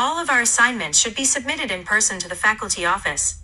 All of our assignments should be submitted in person to the faculty office.